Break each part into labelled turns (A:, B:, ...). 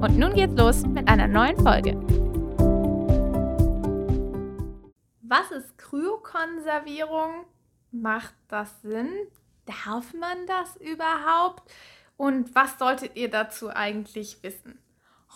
A: Und nun geht's los mit einer neuen Folge. Was ist Kryokonservierung? Macht das Sinn? Darf man das überhaupt? Und was solltet ihr dazu eigentlich wissen?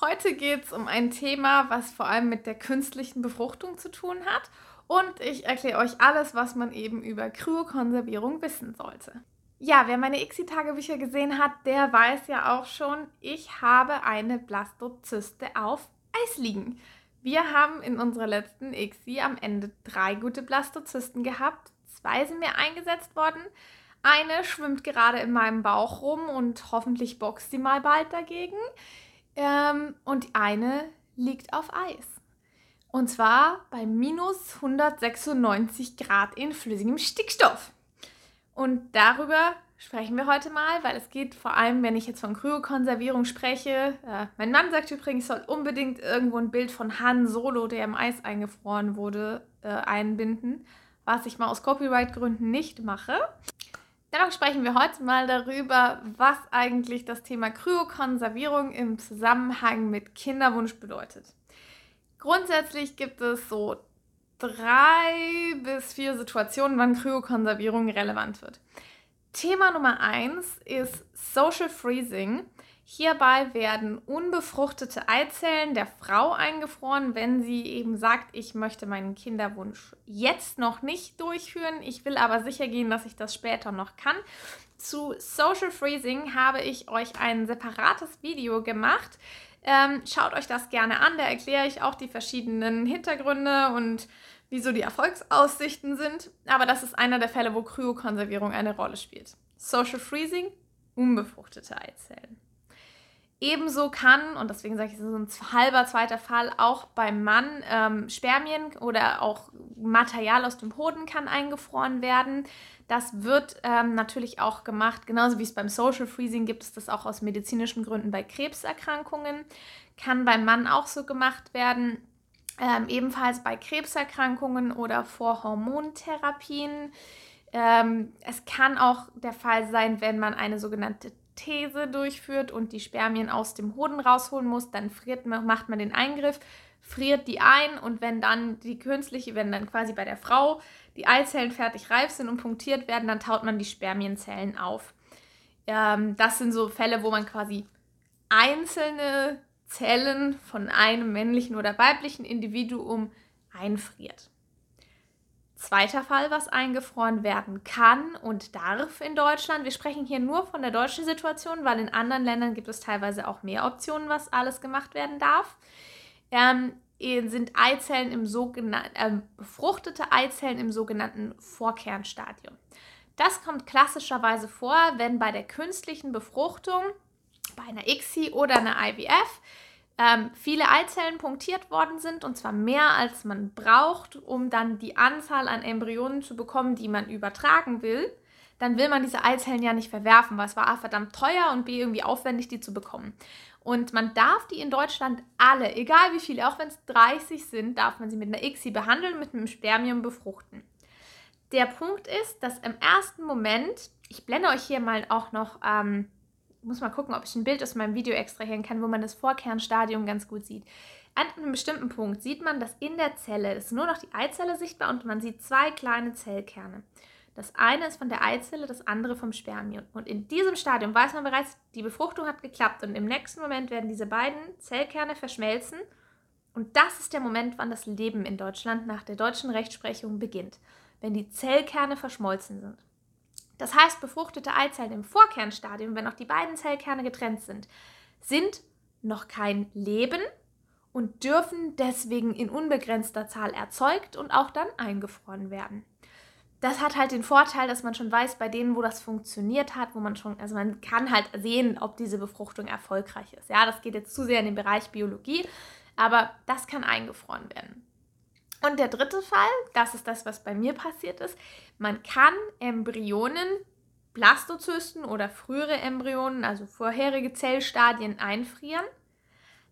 A: Heute geht es um ein Thema, was vor allem mit der künstlichen Befruchtung zu tun hat. Und ich erkläre euch alles, was man eben über Kryokonservierung wissen sollte. Ja, wer meine ICSI-Tagebücher gesehen hat, der weiß ja auch schon, ich habe eine Blastozyste auf Eis liegen. Wir haben in unserer letzten ICSI am Ende drei gute Blastozysten gehabt. Zwei sind mir eingesetzt worden. Eine schwimmt gerade in meinem Bauch rum und hoffentlich boxt sie mal bald dagegen. Ähm, und eine liegt auf Eis. Und zwar bei minus 196 Grad in flüssigem Stickstoff. Und darüber sprechen wir heute mal, weil es geht vor allem, wenn ich jetzt von Kryokonservierung spreche. Äh, mein Mann sagt übrigens, ich soll unbedingt irgendwo ein Bild von Han Solo, der im Eis eingefroren wurde, äh, einbinden, was ich mal aus Copyright-Gründen nicht mache. Dennoch sprechen wir heute mal darüber, was eigentlich das Thema Kryokonservierung im Zusammenhang mit Kinderwunsch bedeutet. Grundsätzlich gibt es so drei bis vier Situationen, wann Kryokonservierung relevant wird. Thema Nummer eins ist Social Freezing. Hierbei werden unbefruchtete Eizellen der Frau eingefroren, wenn sie eben sagt, ich möchte meinen Kinderwunsch jetzt noch nicht durchführen, ich will aber sicher gehen, dass ich das später noch kann. Zu Social Freezing habe ich euch ein separates Video gemacht. Ähm, schaut euch das gerne an, da erkläre ich auch die verschiedenen Hintergründe und wieso die Erfolgsaussichten sind, aber das ist einer der Fälle, wo Kryokonservierung eine Rolle spielt. Social Freezing, unbefruchtete Eizellen. Ebenso kann, und deswegen sage ich, es ist ein halber zweiter Fall, auch beim Mann ähm, Spermien oder auch Material aus dem Hoden kann eingefroren werden. Das wird ähm, natürlich auch gemacht, genauso wie es beim Social Freezing gibt es das auch aus medizinischen Gründen bei Krebserkrankungen. Kann beim Mann auch so gemacht werden. Ähm, ebenfalls bei Krebserkrankungen oder vor Hormontherapien. Ähm, es kann auch der Fall sein, wenn man eine sogenannte These durchführt und die Spermien aus dem Hoden rausholen muss, dann friert, macht man den Eingriff, friert die ein und wenn dann die künstliche, wenn dann quasi bei der Frau die Eizellen fertig reif sind und punktiert werden, dann taut man die Spermienzellen auf. Ähm, das sind so Fälle, wo man quasi einzelne Zellen von einem männlichen oder weiblichen Individuum einfriert. Zweiter Fall, was eingefroren werden kann und darf in Deutschland. Wir sprechen hier nur von der deutschen Situation, weil in anderen Ländern gibt es teilweise auch mehr Optionen, was alles gemacht werden darf. Ähm, sind Eizellen im sogenannten, äh, befruchtete Eizellen im sogenannten Vorkernstadium. Das kommt klassischerweise vor, wenn bei der künstlichen Befruchtung, bei einer ICSI oder einer IVF, ähm, viele Eizellen punktiert worden sind und zwar mehr als man braucht, um dann die Anzahl an Embryonen zu bekommen, die man übertragen will, dann will man diese Eizellen ja nicht verwerfen, weil es war A verdammt teuer und B irgendwie aufwendig, die zu bekommen. Und man darf die in Deutschland alle, egal wie viele, auch wenn es 30 sind, darf man sie mit einer ICSI behandeln, mit einem Spermium befruchten. Der Punkt ist, dass im ersten Moment, ich blende euch hier mal auch noch ähm, muss mal gucken, ob ich ein Bild aus meinem Video extrahieren kann, wo man das Vorkernstadium ganz gut sieht. An einem bestimmten Punkt sieht man, dass in der Zelle ist nur noch die Eizelle sichtbar und man sieht zwei kleine Zellkerne. Das eine ist von der Eizelle, das andere vom Spermium. Und in diesem Stadium weiß man bereits, die Befruchtung hat geklappt und im nächsten Moment werden diese beiden Zellkerne verschmelzen. Und das ist der Moment, wann das Leben in Deutschland nach der deutschen Rechtsprechung beginnt, wenn die Zellkerne verschmolzen sind. Das heißt, befruchtete Eizellen im Vorkernstadium, wenn auch die beiden Zellkerne getrennt sind, sind noch kein Leben und dürfen deswegen in unbegrenzter Zahl erzeugt und auch dann eingefroren werden. Das hat halt den Vorteil, dass man schon weiß, bei denen, wo das funktioniert hat, wo man schon, also man kann halt sehen, ob diese Befruchtung erfolgreich ist. Ja, das geht jetzt zu sehr in den Bereich Biologie, aber das kann eingefroren werden. Und der dritte Fall, das ist das, was bei mir passiert ist, man kann Embryonen, Blastozysten oder frühere Embryonen, also vorherige Zellstadien einfrieren.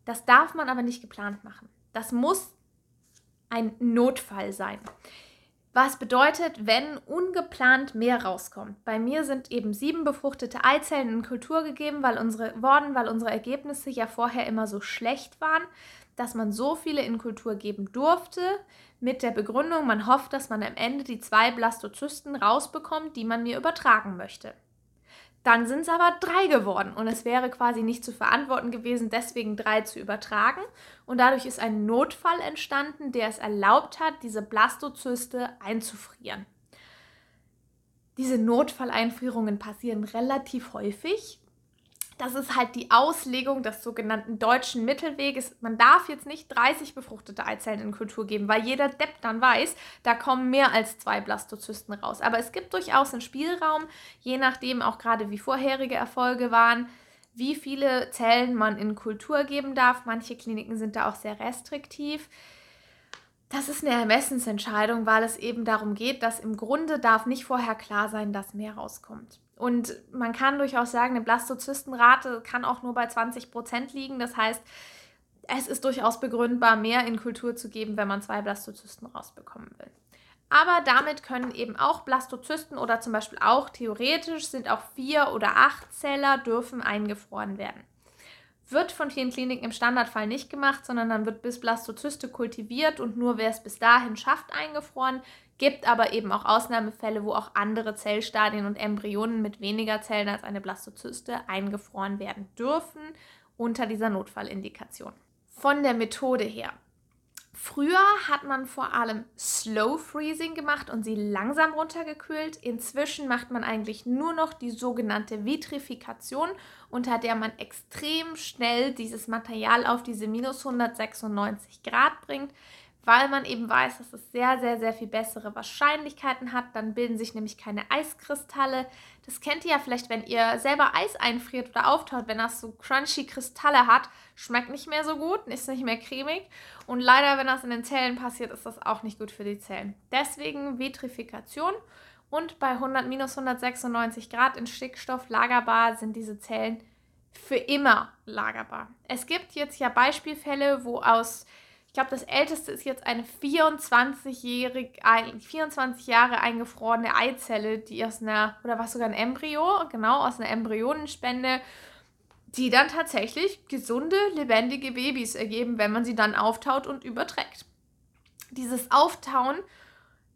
A: Das darf man aber nicht geplant machen. Das muss ein Notfall sein. Was bedeutet, wenn ungeplant mehr rauskommt. Bei mir sind eben sieben befruchtete Eizellen in Kultur gegeben, weil unsere, worden, weil unsere Ergebnisse ja vorher immer so schlecht waren, dass man so viele in Kultur geben durfte, mit der Begründung, man hofft, dass man am Ende die zwei Blastozysten rausbekommt, die man mir übertragen möchte. Dann sind es aber drei geworden und es wäre quasi nicht zu verantworten gewesen, deswegen drei zu übertragen. Und dadurch ist ein Notfall entstanden, der es erlaubt hat, diese Blastozyste einzufrieren. Diese Notfalleinfrierungen passieren relativ häufig das ist halt die Auslegung des sogenannten deutschen Mittelweges. Man darf jetzt nicht 30 befruchtete Eizellen in Kultur geben, weil jeder Depp dann weiß, da kommen mehr als zwei Blastozysten raus. Aber es gibt durchaus einen Spielraum, je nachdem auch gerade wie vorherige Erfolge waren, wie viele Zellen man in Kultur geben darf. Manche Kliniken sind da auch sehr restriktiv. Das ist eine Ermessensentscheidung, weil es eben darum geht, dass im Grunde darf nicht vorher klar sein, dass mehr rauskommt. Und man kann durchaus sagen, eine Blastozystenrate kann auch nur bei 20 Prozent liegen. Das heißt, es ist durchaus begründbar, mehr in Kultur zu geben, wenn man zwei Blastozysten rausbekommen will. Aber damit können eben auch Blastozysten oder zum Beispiel auch theoretisch sind auch vier oder acht Zeller dürfen eingefroren werden. Wird von vielen Kliniken im Standardfall nicht gemacht, sondern dann wird bis Blastozyste kultiviert und nur wer es bis dahin schafft, eingefroren. Gibt aber eben auch Ausnahmefälle, wo auch andere Zellstadien und Embryonen mit weniger Zellen als eine Blastozyste eingefroren werden dürfen unter dieser Notfallindikation. Von der Methode her. Früher hat man vor allem Slow Freezing gemacht und sie langsam runtergekühlt. Inzwischen macht man eigentlich nur noch die sogenannte Vitrifikation, unter der man extrem schnell dieses Material auf diese minus 196 Grad bringt weil man eben weiß, dass es sehr, sehr, sehr viel bessere Wahrscheinlichkeiten hat. Dann bilden sich nämlich keine Eiskristalle. Das kennt ihr ja vielleicht, wenn ihr selber Eis einfriert oder auftaut, wenn das so crunchy Kristalle hat, schmeckt nicht mehr so gut, ist nicht mehr cremig. Und leider, wenn das in den Zellen passiert, ist das auch nicht gut für die Zellen. Deswegen Vitrifikation. Und bei 100, minus 196 Grad in Stickstoff lagerbar sind diese Zellen für immer lagerbar. Es gibt jetzt ja Beispielfälle, wo aus ich glaube, das älteste ist jetzt eine 24-jährige, 24 Jahre eingefrorene Eizelle, die aus einer, oder was sogar ein Embryo, genau, aus einer Embryonenspende, die dann tatsächlich gesunde, lebendige Babys ergeben, wenn man sie dann auftaut und überträgt. Dieses Auftauen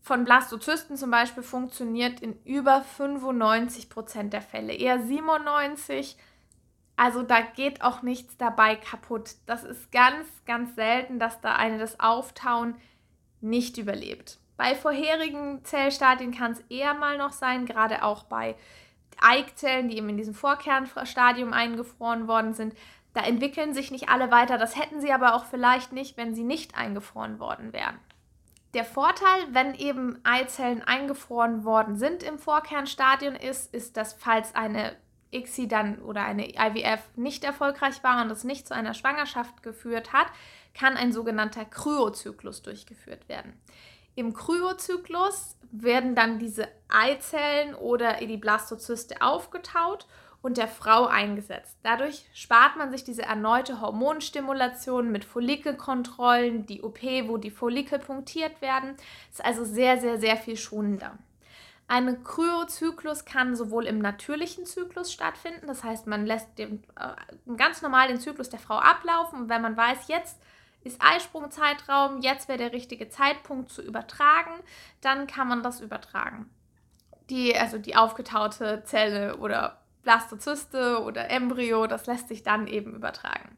A: von Blastozysten zum Beispiel funktioniert in über 95 Prozent der Fälle, eher 97 Prozent also da geht auch nichts dabei kaputt. Das ist ganz, ganz selten, dass da eine das Auftauen nicht überlebt. Bei vorherigen Zellstadien kann es eher mal noch sein, gerade auch bei Eikzellen, die eben in diesem Vorkernstadium eingefroren worden sind. Da entwickeln sich nicht alle weiter. Das hätten sie aber auch vielleicht nicht, wenn sie nicht eingefroren worden wären. Der Vorteil, wenn eben Eizellen eingefroren worden sind im Vorkernstadium, ist, ist, dass falls eine ICSI dann oder eine IVF nicht erfolgreich war und es nicht zu einer Schwangerschaft geführt hat, kann ein sogenannter Kryozyklus durchgeführt werden. Im Kryozyklus werden dann diese Eizellen oder die Blastozyste aufgetaut und der Frau eingesetzt. Dadurch spart man sich diese erneute Hormonstimulation mit Follikelkontrollen, die OP, wo die Follikel punktiert werden. Ist also sehr, sehr, sehr viel schonender. Ein Kryozyklus kann sowohl im natürlichen Zyklus stattfinden, das heißt, man lässt den, äh, ganz normal den Zyklus der Frau ablaufen und wenn man weiß, jetzt ist Eisprungzeitraum, jetzt wäre der richtige Zeitpunkt zu übertragen, dann kann man das übertragen. Die, also die aufgetaute Zelle oder Blastozyste oder Embryo, das lässt sich dann eben übertragen.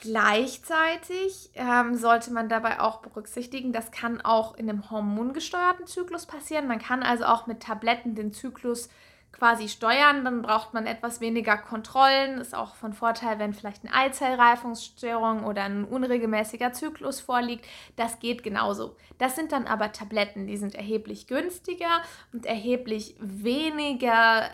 A: Gleichzeitig ähm, sollte man dabei auch berücksichtigen, das kann auch in einem hormongesteuerten Zyklus passieren. Man kann also auch mit Tabletten den Zyklus quasi steuern, dann braucht man etwas weniger Kontrollen. Ist auch von Vorteil, wenn vielleicht eine Eizellreifungsstörung oder ein unregelmäßiger Zyklus vorliegt. Das geht genauso. Das sind dann aber Tabletten, die sind erheblich günstiger und erheblich weniger,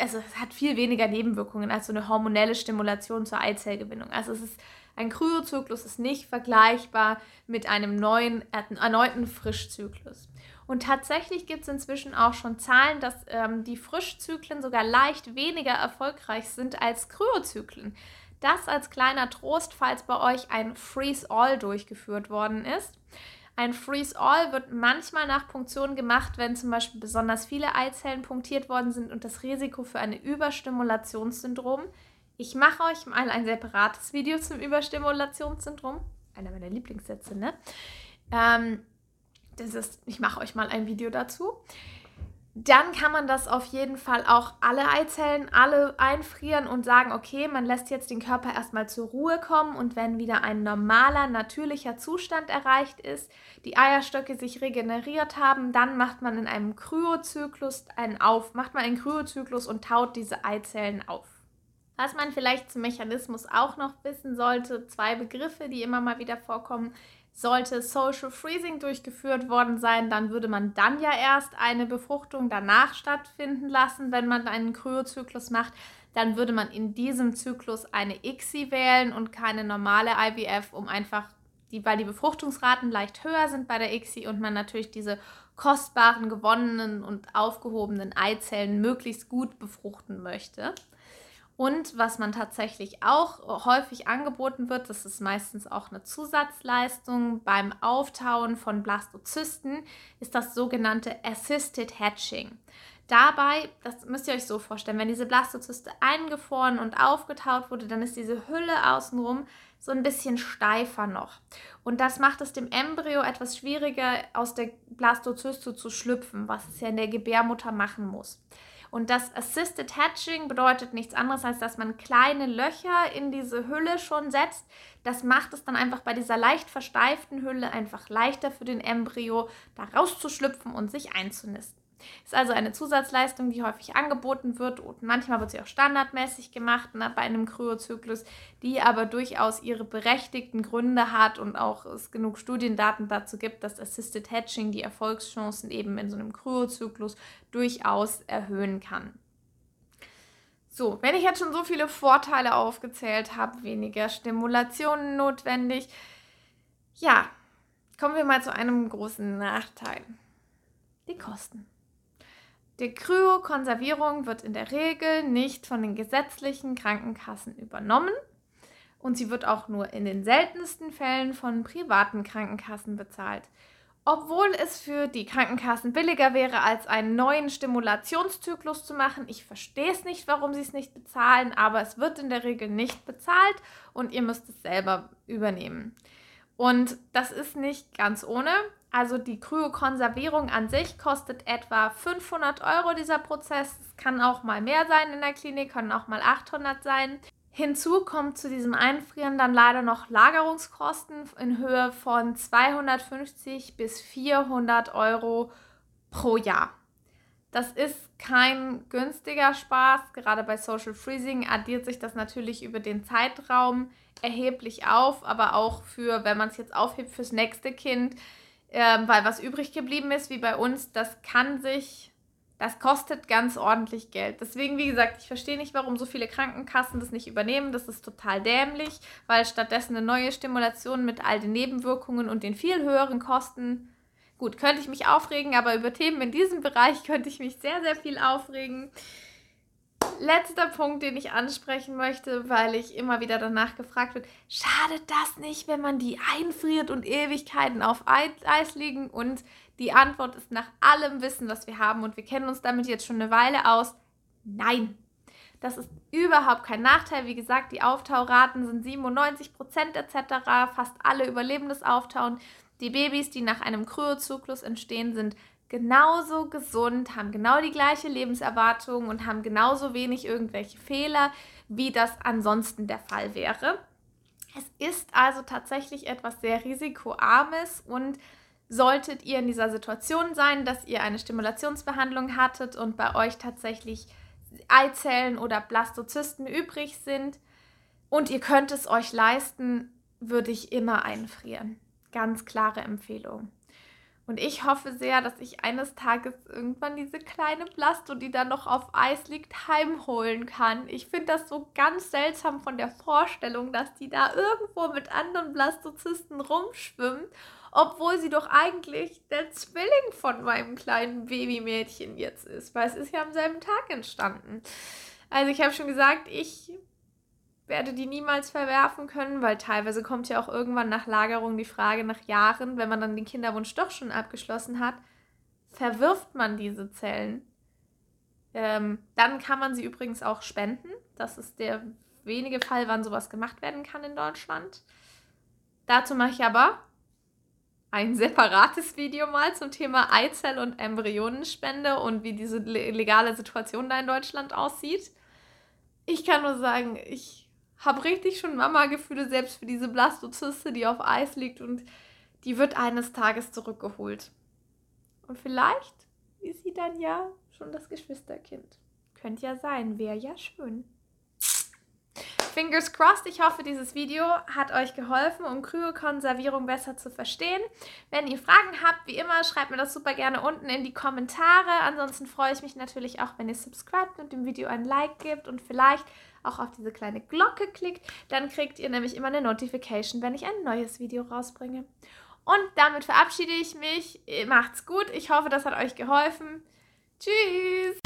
A: also es hat viel weniger Nebenwirkungen als so eine hormonelle Stimulation zur Eizellgewinnung. Also es ist ein Kryozyklus ist nicht vergleichbar mit einem neuen, erneuten Frischzyklus. Und tatsächlich gibt es inzwischen auch schon Zahlen, dass ähm, die Frischzyklen sogar leicht weniger erfolgreich sind als Kryozyklen. Das als kleiner Trost, falls bei euch ein Freeze-All durchgeführt worden ist. Ein Freeze-All wird manchmal nach Punktion gemacht, wenn zum Beispiel besonders viele Eizellen punktiert worden sind und das Risiko für ein Überstimulationssyndrom. Ich mache euch mal ein separates Video zum Überstimulationssyndrom. Einer meiner Lieblingssätze, ne? Ähm, das ist, ich mache euch mal ein Video dazu. Dann kann man das auf jeden Fall auch alle Eizellen, alle einfrieren und sagen, okay, man lässt jetzt den Körper erstmal zur Ruhe kommen und wenn wieder ein normaler, natürlicher Zustand erreicht ist, die Eierstöcke sich regeneriert haben, dann macht man in einem Kryozyklus einen auf, macht man einen Kryozyklus und taut diese Eizellen auf. Was man vielleicht zum Mechanismus auch noch wissen sollte, zwei Begriffe, die immer mal wieder vorkommen, sollte Social Freezing durchgeführt worden sein, dann würde man dann ja erst eine Befruchtung danach stattfinden lassen, wenn man einen Kryozyklus macht. Dann würde man in diesem Zyklus eine ICSI wählen und keine normale IVF, um einfach die, weil die Befruchtungsraten leicht höher sind bei der ICSI und man natürlich diese kostbaren, gewonnenen und aufgehobenen Eizellen möglichst gut befruchten möchte. Und was man tatsächlich auch häufig angeboten wird, das ist meistens auch eine Zusatzleistung beim Auftauen von Blastozysten, ist das sogenannte Assisted Hatching. Dabei, das müsst ihr euch so vorstellen, wenn diese Blastozyste eingefroren und aufgetaut wurde, dann ist diese Hülle außenrum so ein bisschen steifer noch. Und das macht es dem Embryo etwas schwieriger, aus der Blastozyste zu schlüpfen, was es ja in der Gebärmutter machen muss. Und das Assisted Hatching bedeutet nichts anderes, als dass man kleine Löcher in diese Hülle schon setzt. Das macht es dann einfach bei dieser leicht versteiften Hülle einfach leichter für den Embryo, da rauszuschlüpfen und sich einzunisten. Ist also eine Zusatzleistung, die häufig angeboten wird und manchmal wird sie auch standardmäßig gemacht ne, bei einem Kryozyklus, die aber durchaus ihre berechtigten Gründe hat und auch es genug Studiendaten dazu gibt, dass Assisted Hatching die Erfolgschancen eben in so einem Kryozyklus durchaus erhöhen kann. So, wenn ich jetzt schon so viele Vorteile aufgezählt habe, weniger Stimulationen notwendig, ja, kommen wir mal zu einem großen Nachteil. Die Kosten. Die Kryokonservierung wird in der Regel nicht von den gesetzlichen Krankenkassen übernommen und sie wird auch nur in den seltensten Fällen von privaten Krankenkassen bezahlt. Obwohl es für die Krankenkassen billiger wäre, als einen neuen Stimulationszyklus zu machen. Ich verstehe es nicht, warum sie es nicht bezahlen, aber es wird in der Regel nicht bezahlt und ihr müsst es selber übernehmen. Und das ist nicht ganz ohne. Also die Kryokonservierung an sich kostet etwa 500 Euro dieser Prozess. Es kann auch mal mehr sein in der Klinik, können auch mal 800 sein. Hinzu kommt zu diesem Einfrieren dann leider noch Lagerungskosten in Höhe von 250 bis 400 Euro pro Jahr. Das ist kein günstiger Spaß. Gerade bei Social Freezing addiert sich das natürlich über den Zeitraum erheblich auf, aber auch für, wenn man es jetzt aufhebt fürs nächste Kind, ähm, weil was übrig geblieben ist, wie bei uns, das kann sich, das kostet ganz ordentlich Geld. Deswegen, wie gesagt, ich verstehe nicht, warum so viele Krankenkassen das nicht übernehmen. Das ist total dämlich, weil stattdessen eine neue Stimulation mit all den Nebenwirkungen und den viel höheren Kosten. Gut, könnte ich mich aufregen, aber über Themen in diesem Bereich könnte ich mich sehr, sehr viel aufregen letzter Punkt, den ich ansprechen möchte, weil ich immer wieder danach gefragt wird, schadet das nicht, wenn man die einfriert und Ewigkeiten auf Eis liegen? Und die Antwort ist nach allem Wissen, was wir haben, und wir kennen uns damit jetzt schon eine Weile aus, nein. Das ist überhaupt kein Nachteil. Wie gesagt, die Auftauraten sind 97 Prozent etc. Fast alle überleben das Auftauen. Die Babys, die nach einem Kryozyklus entstehen, sind genauso gesund, haben genau die gleiche Lebenserwartung und haben genauso wenig irgendwelche Fehler, wie das ansonsten der Fall wäre. Es ist also tatsächlich etwas sehr risikoarmes und Solltet ihr in dieser Situation sein, dass ihr eine Stimulationsbehandlung hattet und bei euch tatsächlich Eizellen oder Blastozysten übrig sind und ihr könnt es euch leisten, würde ich immer einfrieren. Ganz klare Empfehlung. Und ich hoffe sehr, dass ich eines Tages irgendwann diese kleine Blasto, die da noch auf Eis liegt, heimholen kann. Ich finde das so ganz seltsam von der Vorstellung, dass die da irgendwo mit anderen Blastozysten rumschwimmt, obwohl sie doch eigentlich der Zwilling von meinem kleinen Babymädchen jetzt ist, weil es ist ja am selben Tag entstanden. Also ich habe schon gesagt, ich werde die niemals verwerfen können, weil teilweise kommt ja auch irgendwann nach Lagerung die Frage nach Jahren, wenn man dann den Kinderwunsch doch schon abgeschlossen hat, verwirft man diese Zellen. Ähm, dann kann man sie übrigens auch spenden. Das ist der wenige Fall, wann sowas gemacht werden kann in Deutschland. Dazu mache ich aber ein separates Video mal zum Thema Eizell- und Embryonenspende und wie diese legale Situation da in Deutschland aussieht. Ich kann nur sagen, ich habe richtig schon Mama-Gefühle, selbst für diese Blastozyste, die auf Eis liegt und die wird eines Tages zurückgeholt. Und vielleicht ist sie dann ja schon das Geschwisterkind. Könnte ja sein, wäre ja schön. Fingers crossed, ich hoffe, dieses Video hat euch geholfen, um Kryokonservierung besser zu verstehen. Wenn ihr Fragen habt, wie immer, schreibt mir das super gerne unten in die Kommentare. Ansonsten freue ich mich natürlich auch, wenn ihr subscribt und dem Video ein Like gebt und vielleicht auch auf diese kleine Glocke klickt. Dann kriegt ihr nämlich immer eine Notification, wenn ich ein neues Video rausbringe. Und damit verabschiede ich mich. Macht's gut. Ich hoffe, das hat euch geholfen. Tschüss.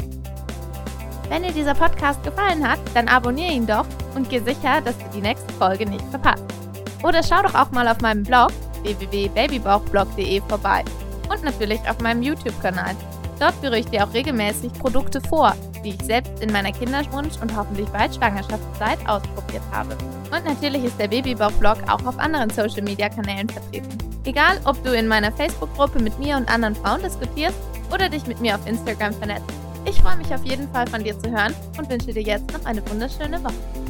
A: Wenn dir dieser Podcast gefallen hat, dann abonniere ihn doch und geh sicher, dass du die nächste Folge nicht verpasst. Oder schau doch auch mal auf meinem Blog www.babybauchblog.de vorbei und natürlich auf meinem YouTube-Kanal. Dort führe ich dir auch regelmäßig Produkte vor, die ich selbst in meiner Kinderwunsch- und hoffentlich bald Schwangerschaftszeit ausprobiert habe. Und natürlich ist der Babybauch-Blog auch auf anderen Social-Media-Kanälen vertreten. Egal, ob du in meiner Facebook-Gruppe mit mir und anderen Frauen diskutierst oder dich mit mir auf Instagram vernetzt. Ich freue mich auf jeden Fall von dir zu hören und wünsche dir jetzt noch eine wunderschöne Woche.